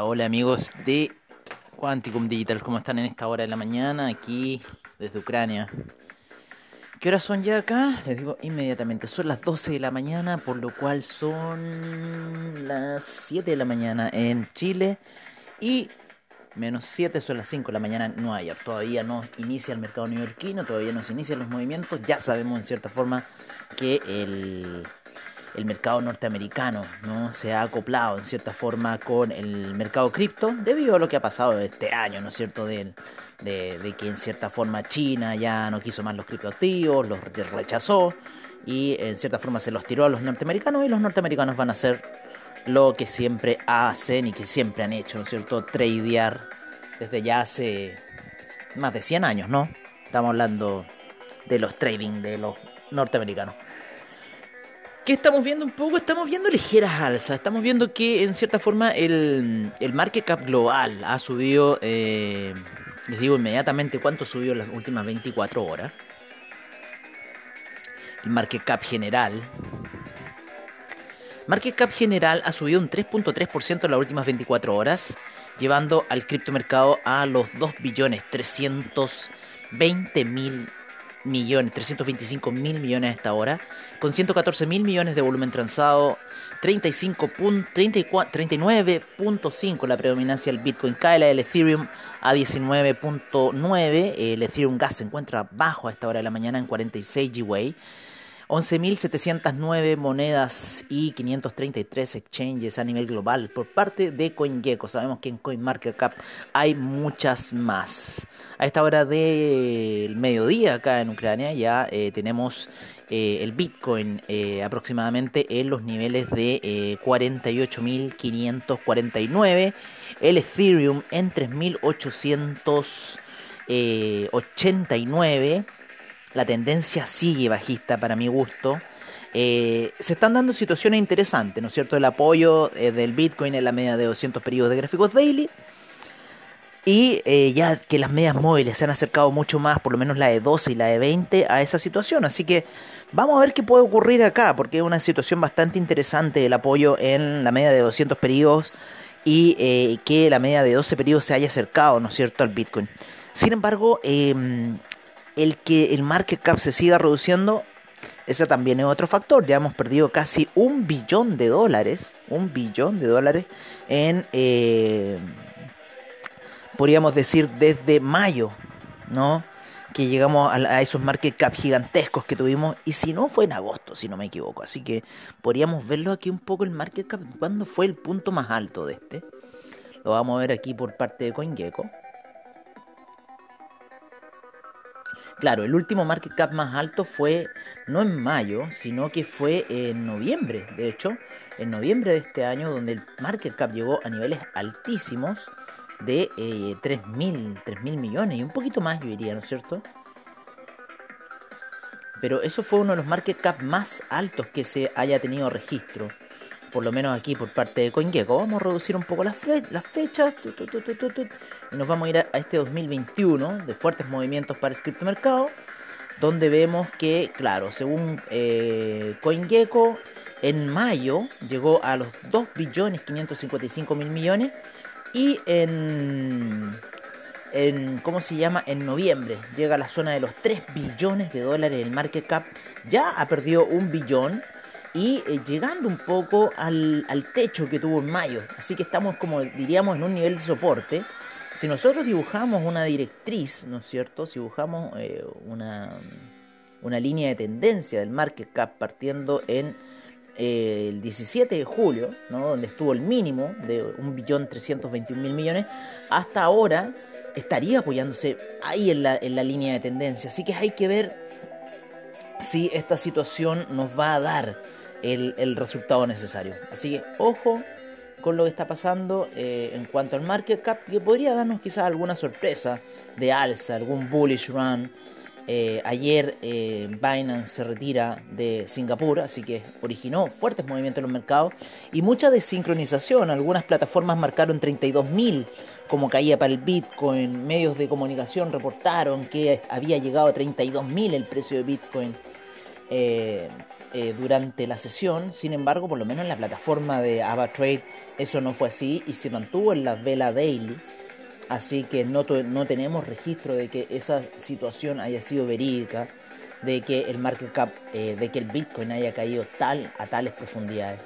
Hola, amigos de Quanticum Digital, ¿cómo están en esta hora de la mañana aquí desde Ucrania? ¿Qué horas son ya acá? Les digo inmediatamente, son las 12 de la mañana, por lo cual son las 7 de la mañana en Chile y menos 7 son las 5 de la mañana en Nueva York. Todavía no inicia el mercado neoyorquino, todavía no se inician los movimientos, ya sabemos en cierta forma que el el mercado norteamericano no se ha acoplado en cierta forma con el mercado cripto debido a lo que ha pasado este año, ¿no es cierto? De, de, que en cierta forma China ya no quiso más los criptoactivos, los rechazó y en cierta forma se los tiró a los norteamericanos y los norteamericanos van a hacer lo que siempre hacen y que siempre han hecho, ¿no es cierto? Tradear desde ya hace más de 100 años, ¿no? Estamos hablando de los trading de los norteamericanos. ¿Qué estamos viendo un poco? Estamos viendo ligeras alzas. Estamos viendo que en cierta forma el, el market cap global ha subido, eh, les digo inmediatamente cuánto subió en las últimas 24 horas. El market cap general. Market cap general ha subido un 3.3% en las últimas 24 horas, llevando al criptomercado a los 2 billones 320 mil millones, 325 mil millones a esta hora, con 114 mil millones de volumen transado, 39.5 la predominancia del Bitcoin, cae la del Ethereum a 19.9, el Ethereum Gas se encuentra bajo a esta hora de la mañana en 46 GWay. 11.709 monedas y 533 exchanges a nivel global por parte de CoinGecko. Sabemos que en CoinMarketCap hay muchas más. A esta hora del mediodía acá en Ucrania ya eh, tenemos eh, el Bitcoin eh, aproximadamente en los niveles de 48.549. El Ethereum en 3.889 la tendencia sigue bajista para mi gusto. Eh, se están dando situaciones interesantes, ¿no es cierto? El apoyo eh, del Bitcoin en la media de 200 periodos de gráficos daily. Y eh, ya que las medias móviles se han acercado mucho más, por lo menos la de 12 y la de 20, a esa situación. Así que vamos a ver qué puede ocurrir acá, porque es una situación bastante interesante el apoyo en la media de 200 periodos y que la media de 12 periodos se haya acercado, ¿no es cierto?, al Bitcoin. Sin embargo, em, el que el market cap se siga reduciendo, ese también es otro factor. Ya hemos perdido casi un billón de dólares, un billón de dólares en, eh, podríamos decir, desde mayo, ¿no? Que llegamos a, esos market cap gigantescos que tuvimos, y si no fue en agosto, si no me equivoco. Así que podríamos verlo aquí un poco el market cap, cuando fue el punto más alto de este. Lo vamos a ver aquí por parte de CoinGecko. Claro, el último market cap más alto fue no en mayo, sino que fue en noviembre. De hecho, en noviembre de este año, donde el market cap llegó a niveles altísimos de eh, 3.000, millones y un poquito más, yo diría, ¿no es cierto? Pero eso fue uno de los market cap más altos que se haya tenido registro por lo menos aquí por parte de CoinGecko. Vamos a reducir un poco las, fechas nos vamos a ir a, este 2021 de fuertes movimientos para el criptomercado, donde vemos que, claro, según eh, CoinGecko, en mayo llegó a los 2 billones 555 mil millones y en, en, ¿cómo se llama? En noviembre llega a la zona de los 3 billones de dólares el market cap. Ya ha perdido un billón y eh, llegando un poco al, techo que tuvo en mayo. Así que estamos como diríamos en un nivel de soporte. Si nosotros dibujamos una directriz, ¿no es cierto? Si dibujamos eh, una, una línea de tendencia del market cap partiendo en eh, el 17 de julio, ¿no? donde estuvo el mínimo de 1.321.000 millones, hasta ahora estaría apoyándose ahí en la, en la línea de tendencia. Así que hay que ver si esta situación nos va a dar el, resultado necesario. Así que ojo con lo que está pasando eh, en cuanto al market cap, que podría darnos quizás alguna sorpresa de alza, algún bullish run. Eh, ayer eh, Binance se retira de Singapur, así que originó fuertes movimientos en los mercados y mucha desincronización. Algunas plataformas marcaron 32.000 como caía para el Bitcoin. Medios de comunicación reportaron que había llegado a 32.000 el precio de Bitcoin eh, eh, durante la sesión. Sin embargo, por lo menos en la plataforma de AvaTrade eso no fue así y se mantuvo en la vela daily. Así que no, no tenemos registro de que esa situación haya sido verídica, de que el market cap, eh, de que el Bitcoin haya caído tal a tales profundidades.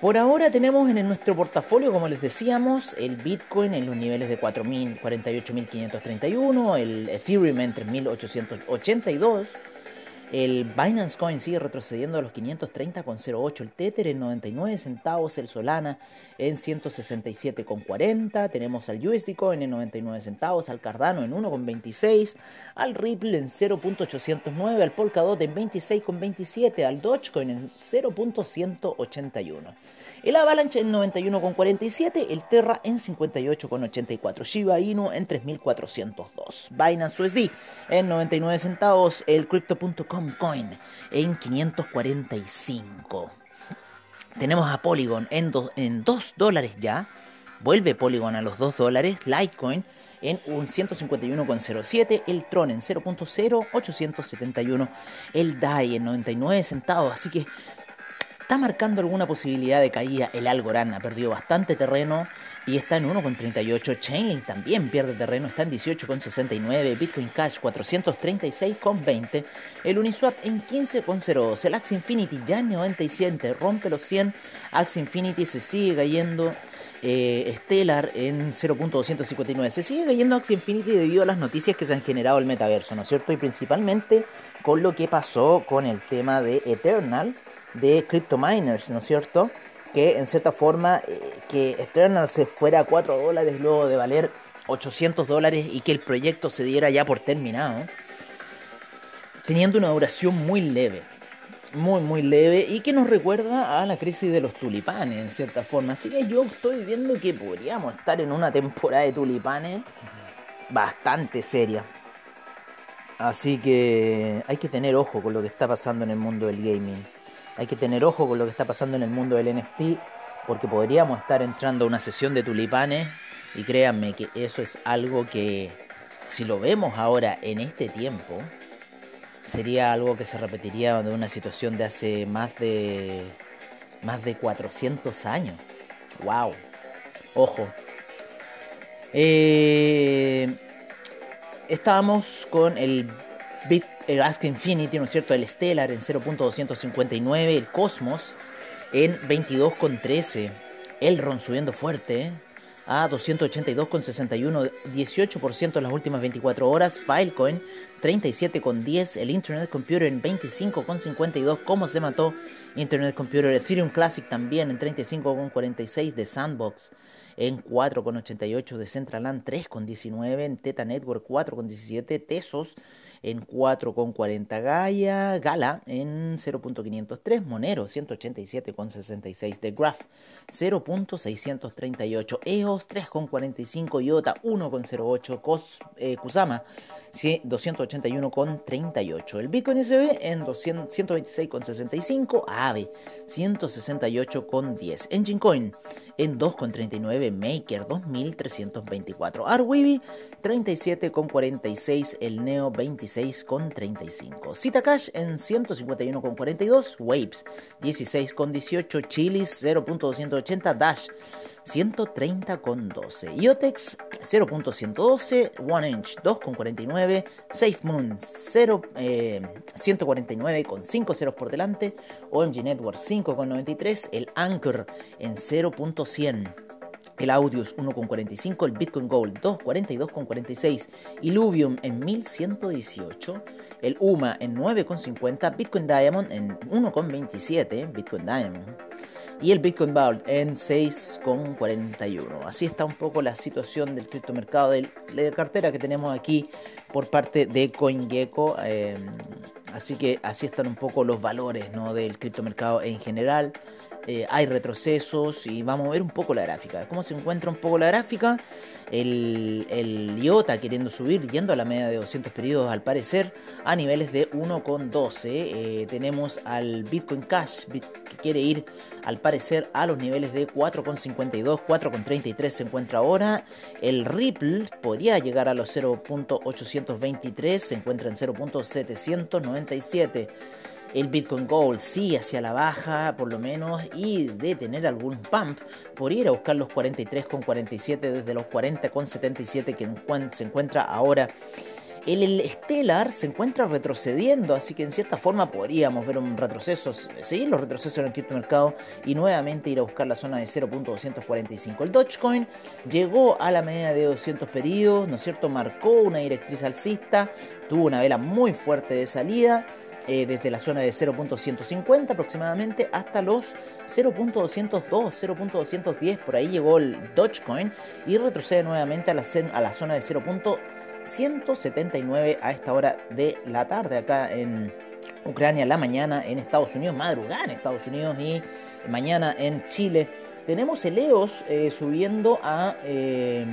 Por ahora tenemos en nuestro portafolio, como les decíamos, el Bitcoin en los niveles de 48.531, el Ethereum en 3.882, el Binance Coin sigue retrocediendo a los 530,08, el Tether en 99 centavos, el Solana en 167,40, tenemos al USD Coin en 99 centavos, al Cardano en 1,26, al Ripple en 0.809, al Polkadot en 26,27, al Dogecoin en 0.181. El Avalanche en 91,47, el Terra en 58,84, Shiba Inu en 3.402, Binance USD en 99 centavos, el Crypto.com Coin en 545. Tenemos a Polygon en, en 2 dólares ya, vuelve Polygon a los 2 dólares, Litecoin en un 151,07, el Tron en 0.0871, el DAI en 99 centavos, así que está marcando alguna posibilidad de caída. El Algorand ha perdido bastante terreno y está en 1,38. Chainlink también pierde terreno, está en 18,69. Bitcoin Cash 436,20. El Uniswap en 15,02. El Axie Infinity ya en 97, rompe los 100. Axie Infinity se sigue cayendo. Eh, Stellar en 0.259. Se sigue cayendo Axie Infinity debido a las noticias que se han generado el metaverso, ¿no es cierto? Y principalmente con lo que pasó con el tema de Eternal de crypto miners, ¿no es cierto? Que en cierta forma eh, que Eternal se fuera a 4 dólares luego de valer 800 dólares y que el proyecto se diera ya por terminado, teniendo una duración muy leve, muy muy leve y que nos recuerda a la crisis de los tulipanes en cierta forma. Así que yo estoy viendo que podríamos estar en una temporada de tulipanes bastante seria. Así que hay que tener ojo con lo que está pasando en el mundo del gaming. Hay que tener ojo con lo que está pasando en el mundo del NFT, porque podríamos estar entrando a una sesión de tulipanes y créanme que eso es algo que, si lo vemos ahora en este tiempo, sería algo que se repetiría de una situación de hace más de más de 400 años. Wow. Ojo. Eh, estábamos con el Bit el Ask Infinity, ¿no es cierto? El Stellar en 0.259, el Cosmos en 22.13, el Ron subiendo fuerte ¿eh? a 282.61, 18% en las últimas 24 horas, Filecoin 37.10, el Internet Computer en 25.52, ¿cómo se mató Internet Computer? Ethereum Classic también en 35.46 de Sandbox en 4.88 de Centraland 3.19, en Teta Network 4.17, Tesos en 4,40 Gaia, Gala en 0.503, Monero 187,66 de Graph 0.638, EOS 3,45, IOTA 1,08, Cos, eh, Kusama 281,38, el Bitcoin SB en 126,65, AVE 168,10, Engine Coin en 2,39, Maker 2324, Arweeby 37,46, el Neo 26,35, Citacash en 151,42, Waves 16,18, Chilis 0.280, Dash 130,12. IOTEX 0.112, One Inch 2,49, SafeMoon 0, eh, 149 con 5 ceros por delante, OMG Network 5,93, el Anchor en 0.100. El Audius 1,45, el Bitcoin Gold 2,42,46, Illuvium en 1118, el UMA en 9,50, Bitcoin Diamond en 1,27, Bitcoin Diamond y el Bitcoin Vault en 6,41. Así está un poco la situación del criptomercado de la cartera que tenemos aquí por parte de CoinGecko. Eh, así que así están un poco los valores ¿no? del criptomercado en general. Eh, hay retrocesos y vamos a ver un poco la gráfica. ¿Cómo se encuentra un poco la gráfica? El, IOTA queriendo subir, yendo a la media de 200 periodos al parecer, a niveles de 1,12. Eh, tenemos al Bitcoin Cash que quiere ir al parecer a los niveles de 4,52, 4,33 se encuentra ahora. El Ripple podría llegar a los 0.823, se encuentra en 0.797 el Bitcoin Gold sigue hacia la baja por lo menos y de tener algún pump por ir a buscar los 43,47 desde los 40,77 que se encuentra ahora. El, Stellar se encuentra retrocediendo, así que en cierta forma podríamos ver un retroceso, seguir los retrocesos en el criptomercado y nuevamente ir a buscar la zona de 0.245. El Dogecoin llegó a la media de 200 pedidos, ¿no es cierto? Marcó una directriz alcista, tuvo una vela muy fuerte de salida eh, desde la zona de 0.150 aproximadamente hasta los 0.202, 0.210, por ahí llegó el Dogecoin y retrocede nuevamente a la, zona de 0.179 a esta hora de la tarde acá en Ucrania, la mañana en Estados Unidos, madrugada en Estados Unidos y mañana en Chile. Tenemos el EOS eh, subiendo a... Eh,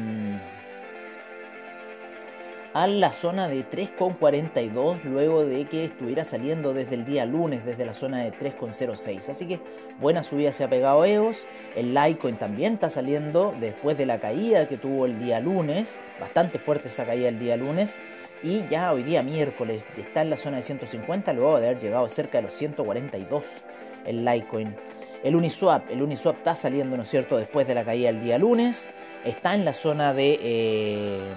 a la zona de 3,42 luego de que estuviera saliendo desde el día lunes desde la zona de 3,06. Así que buena subida se ha pegado EOS. El Litecoin también está saliendo después de la caída que tuvo el día lunes. Bastante fuerte esa caída el día lunes. Y ya hoy día miércoles está en la zona de 150 luego de haber llegado cerca de los 142 el Litecoin. El Uniswap, el Uniswap está saliendo, ¿no es cierto?, después de la caída el día lunes. Está en la zona de... Eh,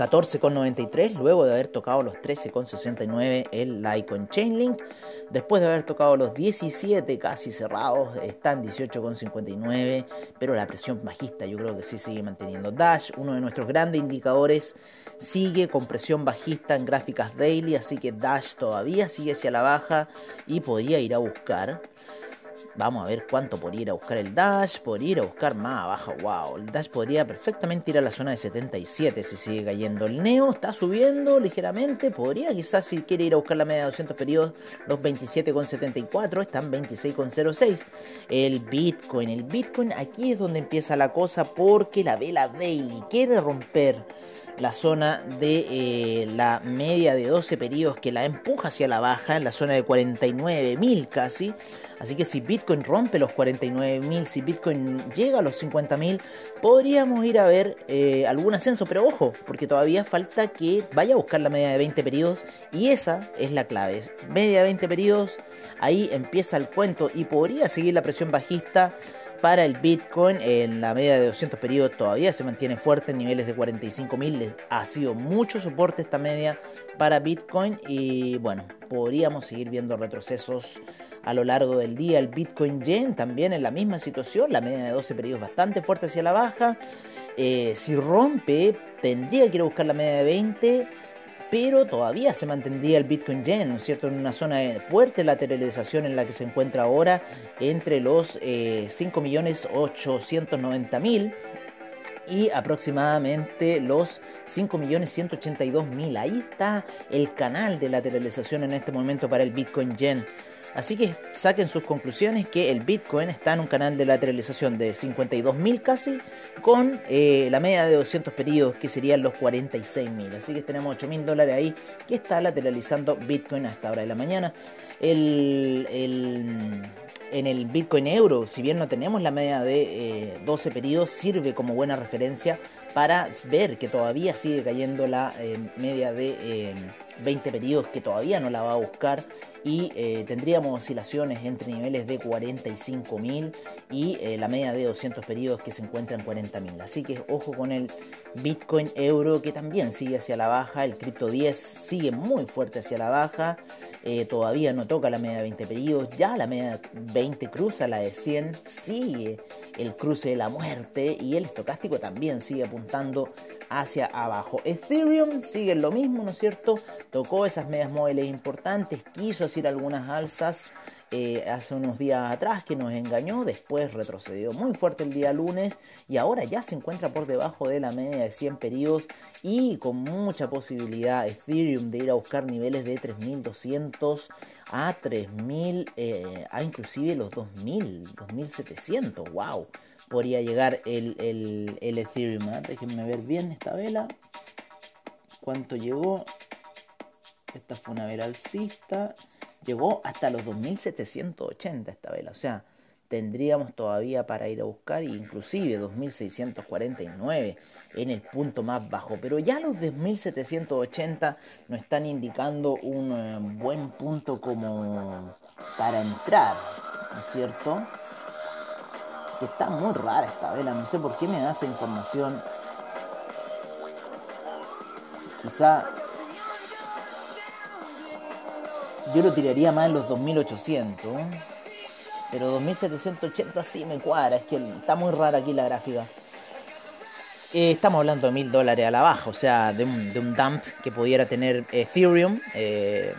14,93 luego de haber tocado los 13,69 el Litecoin Chainlink. Después de haber tocado los 17 casi cerrados, está en 18,59, pero la presión bajista yo creo que sí sigue manteniendo. Dash, uno de nuestros grandes indicadores, sigue con presión bajista en gráficas daily, así que Dash todavía sigue hacia la baja y podría ir a buscar Vamos a ver cuánto podría ir a buscar el Dash. Podría ir a buscar más abajo. Wow, el Dash podría perfectamente ir a la zona de 77 si sigue cayendo. El Neo está subiendo ligeramente. Podría quizás si quiere ir a buscar la media de 200 periodos, los 27,74 están 26,06. El Bitcoin, el Bitcoin aquí es donde empieza la cosa porque la vela daily quiere romper la zona de eh, la media de 12 periodos que la empuja hacia la baja en la zona de 49.000 casi. Así que si Bitcoin rompe los 49.000, si Bitcoin llega a los 50.000, podríamos ir a ver eh, algún ascenso. Pero ojo, porque todavía falta que vaya a buscar la media de 20 periodos y esa es la clave. Media de 20 periodos, ahí empieza el cuento y podría seguir la presión bajista para el Bitcoin en la media de 200 periodos todavía se mantiene fuerte en niveles de 45.000 ha sido mucho soporte esta media para Bitcoin y bueno podríamos seguir viendo retrocesos a lo largo del día. El Bitcoin Yen también en la misma situación la media de 12 periodos bastante fuerte hacia la baja. Eh, si rompe tendría que ir a buscar la media de 20 pero todavía se mantendría el Bitcoin Yen, ¿no es cierto?, en una zona de fuerte lateralización en la que se encuentra ahora entre los eh, 5.890.000 y aproximadamente los 5.182.000. Ahí está el canal de lateralización en este momento para el Bitcoin Yen. Así que saquen sus conclusiones que el Bitcoin está en un canal de lateralización de 52.000 casi, con eh, la media de 200 periodos que serían los 46.000. Así que tenemos 8.000 dólares ahí que está lateralizando Bitcoin hasta hora de la mañana. El, en el Bitcoin euro, si bien no tenemos la media de 12 eh, periodos, sirve como buena referencia para ver que todavía sigue cayendo la eh, media de 20 periodos, que todavía no la va a buscar y eh, tendríamos oscilaciones entre niveles de 45.000 y eh, la media de 200 periodos que se encuentra en 40.000. Así que ojo con el Bitcoin euro que también sigue hacia la baja, el Crypto 10 sigue muy fuerte hacia la baja, eh, todavía no toca la media de 20 periodos, ya la media 20 cruza la de 100, sigue el cruce de la muerte y el estocástico también sigue apuntando hacia abajo. Ethereum sigue lo mismo, ¿no es cierto? Tocó esas medias móviles importantes, quiso hacer algunas alzas eh, hace unos días atrás que nos engañó, después retrocedió muy fuerte el día lunes y ahora ya se encuentra por debajo de la media de 100 periodos y con mucha posibilidad Ethereum de ir a buscar niveles de 3200 a 3000, eh, a inclusive los 2000, 2700, wow, podría llegar el, Ethereum. ¿eh? Déjenme ver bien esta vela, cuánto llegó. Esta fue una vela alcista llegó hasta los 2780 esta vela, o sea, tendríamos todavía para ir a buscar inclusive 2649 en el punto más bajo, pero ya los 2780 nos están indicando un eh, buen punto como para entrar, ¿no es cierto? Que está muy rara esta vela, no sé por qué me da esa información. Quizá yo lo tiraría más en los 2800. Pero 2780 sí me cuadra. Es que está muy rara aquí la gráfica. Eh, estamos hablando de mil dólares a la baja, o sea, de un, dump que pudiera tener Ethereum. Eh,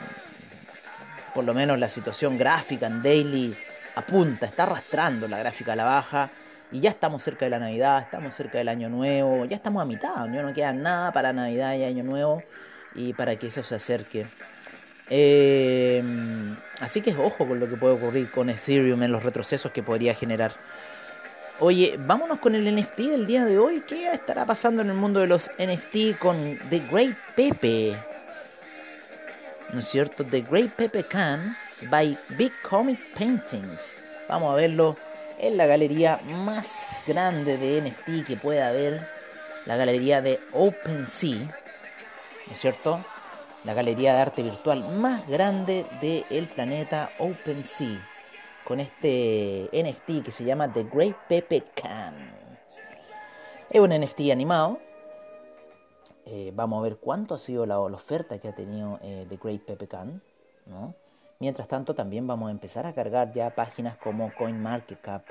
por lo menos la situación gráfica en daily apunta, está arrastrando la gráfica a la baja. Y ya estamos cerca de la Navidad, estamos cerca del Año Nuevo, ya estamos a mitad, no, no queda nada para Navidad y Año Nuevo. Y para que eso se acerque eh, así que ojo con lo que puede ocurrir con Ethereum en los retrocesos que podría generar. Oye, vámonos con el NFT del día de hoy. ¿Qué estará pasando en el mundo de los NFT con The Great Pepe? ¿No es cierto? The Great Pepe Can by Big Comic Paintings. Vamos a verlo en la galería más grande de NFT que pueda haber. La galería de OpenSea. ¿No es cierto? La galería de arte virtual más grande del planeta OpenSea, con este NFT que se llama The Great Pepe Can. Es un NFT animado. Eh, vamos a ver cuánto ha sido la, oferta que ha tenido eh, The Great Pepe Can. Mientras tanto, también vamos a empezar a cargar ya páginas como CoinMarketCap,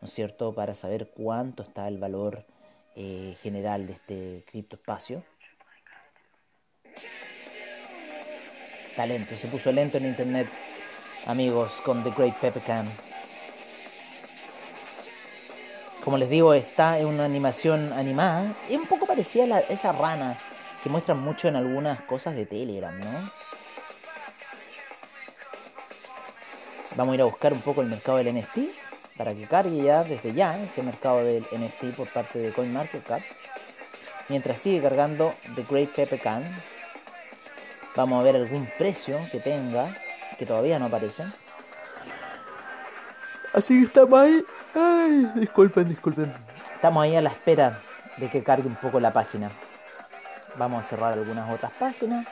¿no es cierto?, para saber cuánto está el valor eh, general de este criptoespacio lento, se puso lento en internet, amigos, con The Great Pepe Can. Como les digo, está en una animación animada. Es un poco parecida a esa rana que muestran mucho en algunas cosas de Telegram, ¿no? Vamos a ir a buscar un poco el mercado del NFT para que cargue ya desde ya ese mercado del NFT por parte de CoinMarketCap. Mientras sigue cargando The Great Pepe Can, Vamos a ver algún precio que tenga, que todavía no aparece. Así que estamos ahí. Ay, disculpen, disculpen. Estamos ahí a la espera de que cargue un poco la página. Vamos a cerrar algunas otras páginas.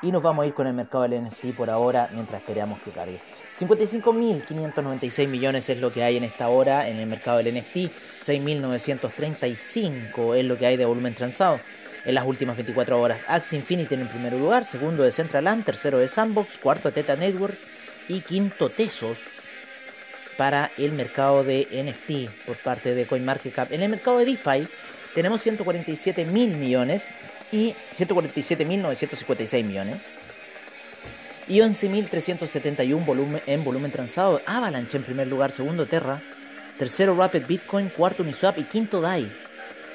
Y nos vamos a ir con el mercado del NFT por ahora mientras esperamos que cargue. 55.596 millones es lo que hay en esta hora en el mercado del NFT. 6.935 es lo que hay de volumen transado en las últimas 24 horas. Axie Infinity en el primer lugar, segundo de Centraland, tercero de Sandbox, cuarto de Teta Network y quinto Tesos para el mercado de NFT por parte de CoinMarketCap. En el mercado de DeFi tenemos 147 mil millones y 147.956 millones y 11.371 volumen, en volumen transado. Avalanche en primer lugar, segundo Terra, tercero Rapid Bitcoin, cuarto Uniswap y quinto DAI.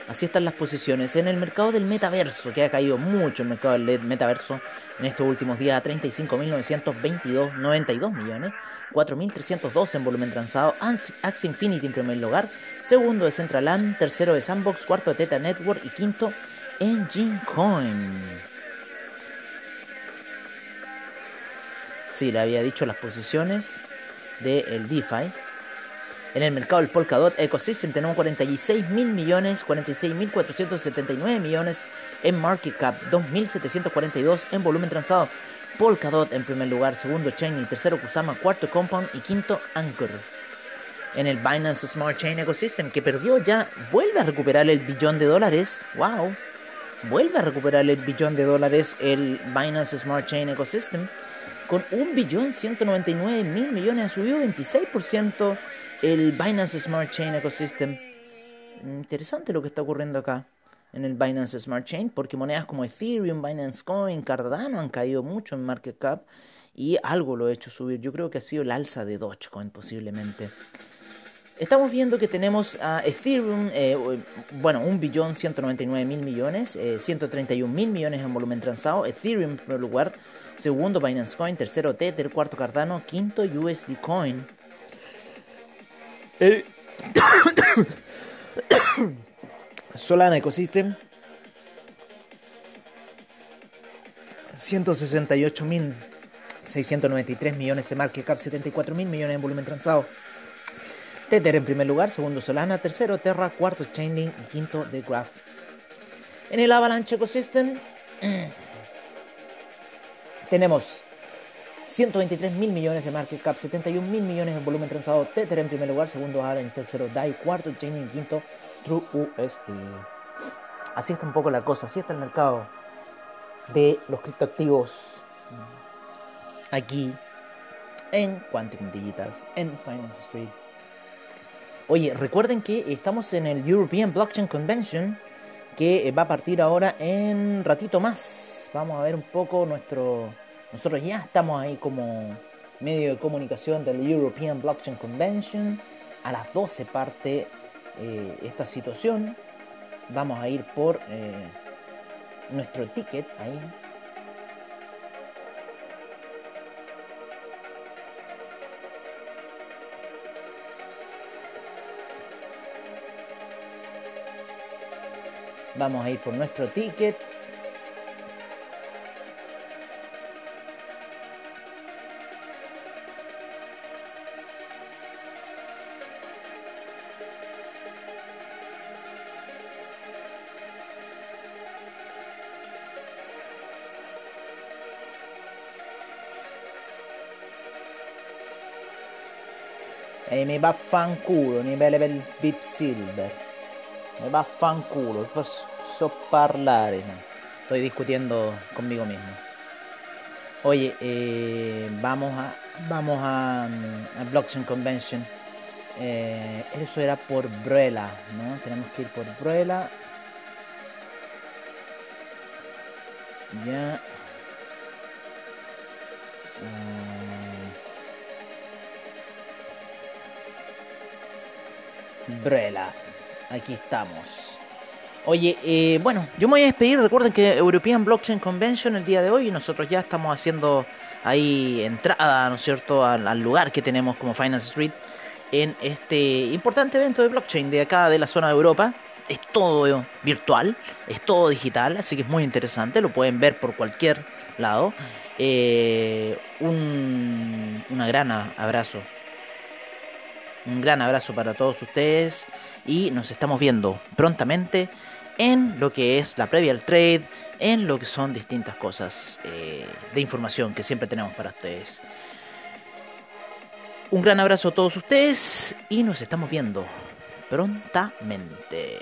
Así están las posiciones. En el mercado del metaverso, que ha caído mucho el mercado del metaverso en estos últimos días, a 35.922, 92 millones, 4.302 en volumen transado, Axie Infinity en primer lugar, segundo de Centraland, tercero de Sandbox, cuarto de Teta Network y quinto Engine Coin. Sí, le había dicho las posiciones del DeFi. En el mercado del Polkadot Ecosystem tenemos 46 mil millones, 46 mil 479 millones en market cap, 2.742 en volumen transado. Polkadot en primer lugar, segundo Chain tercero Kusama, cuarto Compound y quinto Anchor. En el Binance Smart Chain Ecosystem que perdió ya, vuelve a recuperar el billón de dólares. ¡Wow! Vuelve a recuperar el billón de dólares el Binance Smart Chain Ecosystem. Con un billón 199 mil millones ha subido 26% el Binance Smart Chain Ecosystem. Interesante lo que está ocurriendo acá en el Binance Smart Chain, porque monedas como Ethereum, Binance Coin, Cardano han caído mucho en market cap y algo lo ha hecho subir. Yo creo que ha sido el alza de Dogecoin posiblemente. Estamos viendo que tenemos a Ethereum, eh, bueno, 1 billón 199 mil millones, 131 mil millones en volumen transado. Ethereum en primer lugar, segundo Binance Coin, tercero Tether, cuarto Cardano, quinto USD Coin. Solana Ecosystem, 168 mil 693 millones de market cap, 74 mil millones en volumen transado. Tether en primer lugar, segundo Solana, tercero Terra, cuarto Chainlink y quinto The Graph. En el Avalanche Ecosystem tenemos 123 mil millones de market cap, 71 mil millones en volumen transado. Tether en primer lugar, segundo Avalanche, tercero DAI, cuarto Chainlink, quinto True USD. Así está un poco la cosa, así está el mercado de los criptoactivos aquí en Quantum Digitals, en Finance Street. Oye, recuerden que estamos en el European Blockchain Convention que va a partir ahora en ratito más. Vamos a ver un poco nuestro... Nosotros ya estamos ahí como medio de comunicación del European Blockchain Convention. A las 12 parte eh, esta situación. Vamos a ir por eh, nuestro ticket ahí. Vamos a ir por nuestro ticket. E mi vaffanculo, livello per il VIP Silver. Me vaffanculo, posso parlare. Estoy discutiendo conmigo mismo. Oye, eh, vamos a vamos a, a Blockchain Convention. Eh, eso era por Bruela, ¿no? Tenemos que ir por Bruela. Ya. Bruela. Aquí estamos. Oye, eh, bueno, yo me voy a despedir. Recuerden que European Blockchain Convention el día de hoy, nosotros ya estamos haciendo ahí entrada, ¿no es cierto?, al, lugar que tenemos como Finance Street en este importante evento de blockchain de acá de la zona de Europa. Es todo virtual, es todo digital, así que es muy interesante, lo pueden ver por cualquier lado. Eh, un gran abrazo. Un gran abrazo para todos ustedes y nos estamos viendo prontamente en lo que es la previa al trade, en lo que son distintas cosas eh, de información que siempre tenemos para ustedes. Un gran abrazo a todos ustedes y nos estamos viendo prontamente.